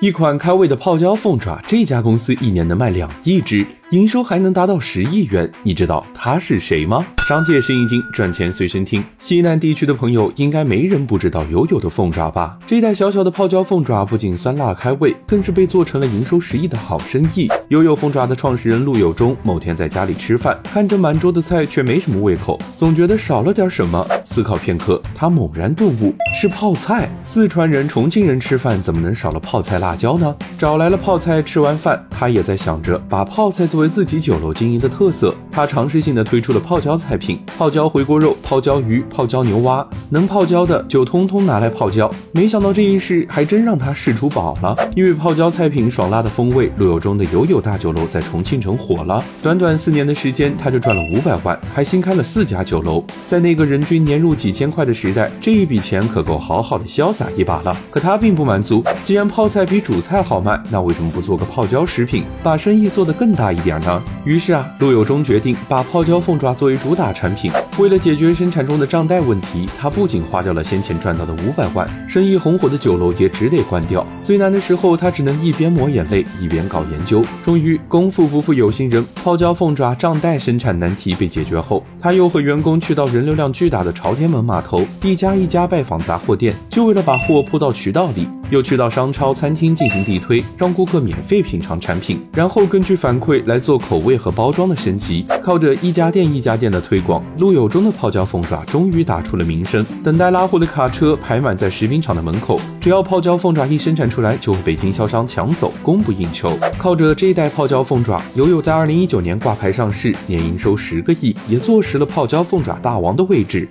一款开胃的泡椒凤爪，这家公司一年能卖两亿只，营收还能达到十亿元。你知道他是谁吗？商界生意经，赚钱随身听。西南地区的朋友应该没人不知道悠悠的凤爪吧？这一袋小小的泡椒凤爪不仅酸辣开胃，更是被做成了营收十亿的好生意。悠悠凤爪的创始人陆有忠某天在家里吃饭，看着满桌的菜，却没什么胃口，总觉得少了点什么。思考片刻，他猛然顿悟，是泡菜。四川人、重庆人吃饭怎么能少了泡菜辣？椒呢？找来了泡菜，吃完饭，他也在想着把泡菜做为自己酒楼经营的特色。他尝试性的推出了泡椒菜品：泡椒回锅肉、泡椒鱼、泡椒牛蛙，能泡椒的就通通拿来泡椒。没想到这一试还真让他试出宝了，因为泡椒菜品爽辣的风味，陆游中的友友大酒楼在重庆城火了。短短四年的时间，他就赚了五百万，还新开了四家酒楼。在那个人均年入几千块的时代，这一笔钱可够好好的潇洒一把了。可他并不满足，既然泡菜比主菜好卖，那为什么不做个泡椒食品，把生意做得更大一点呢？于是啊，陆有忠决定把泡椒凤爪作为主打产品。为了解决生产中的账贷问题，他不仅花掉了先前赚到的五百万，生意红火的酒楼也只得关掉。最难的时候，他只能一边抹眼泪，一边搞研究。终于，功夫不负有心人，泡椒凤爪账贷生产难题被解决后，他又和员工去到人流量巨大的朝天门码头，一家一家拜访杂货店，就为了把货铺到渠道里。又去到商超、餐厅进行地推，让顾客免费品尝产品，然后根据反馈来做口味和包装的升级。靠着一家店一家店的推广，陆有忠的泡椒凤爪终于打出了名声。等待拉货的卡车排满在食品厂的门口，只要泡椒凤爪一生产出来，就会被经销商抢走，供不应求。靠着这一袋泡椒凤爪，友友在二零一九年挂牌上市，年营收十个亿，也坐实了泡椒凤爪大王的位置。